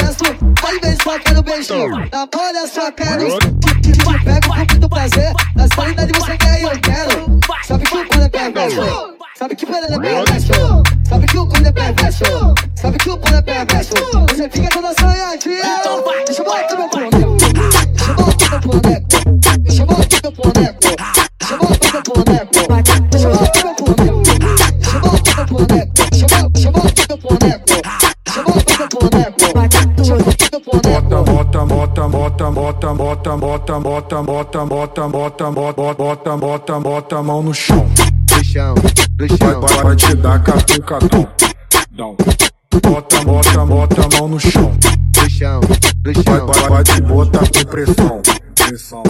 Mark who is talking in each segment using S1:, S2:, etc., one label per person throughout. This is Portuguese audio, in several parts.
S1: gesto, vai ver só quero beijinho. Então. Namora só quero, te pego com muito prazer. Na sanidade você quer e eu quero. Sabe que o quando é perverso, então. sabe que quando é perverso, sabe que o quando é perverso, sabe que o quando é perverso. Você fica toda sonhadinha.
S2: Bota, bota, bota, bota, bota, bota, bota, bota, bota, bota, bota, bota, bota, bota, bota a mão no chão.
S3: Do chão, do
S2: Vai,
S3: chão.
S2: vai te dar catucadão. Dão. Bota, bota, bota a mão no chão.
S3: Do chão, do
S2: Vai,
S3: chão.
S2: vai, vai te botar com pressão. Pressão.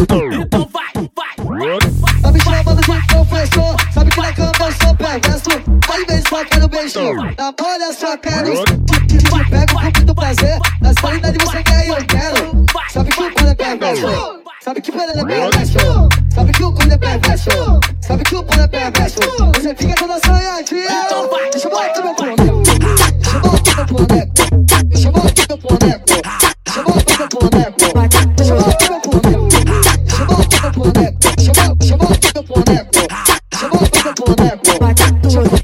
S4: Então vai, vai,
S1: Tá me chamando de professor, sabe que na cama eu sou perverso. Às vezes só quero beijo, na bolha só quero. Perverso, sabe que quando é perverso. Sabe que o quando é perverso, sabe que o quando é perverso. Você fica toda sonhadinha. Deixa eu botar meu boneco, deixa eu botar meu boneco, deixa eu botar meu boneco, deixa eu botar meu boneco, deixa eu botar meu boneco. Deixa eu botar meu boneco. Deixa eu deixa eu botar meu boneco. Deixa eu botar meu boneco. Deixa eu botar meu boneco.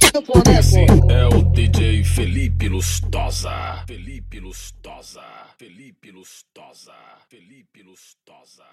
S4: Felipe Lustosa. Felipe Lustosa. Felipe Lustosa. Felipe Lustosa.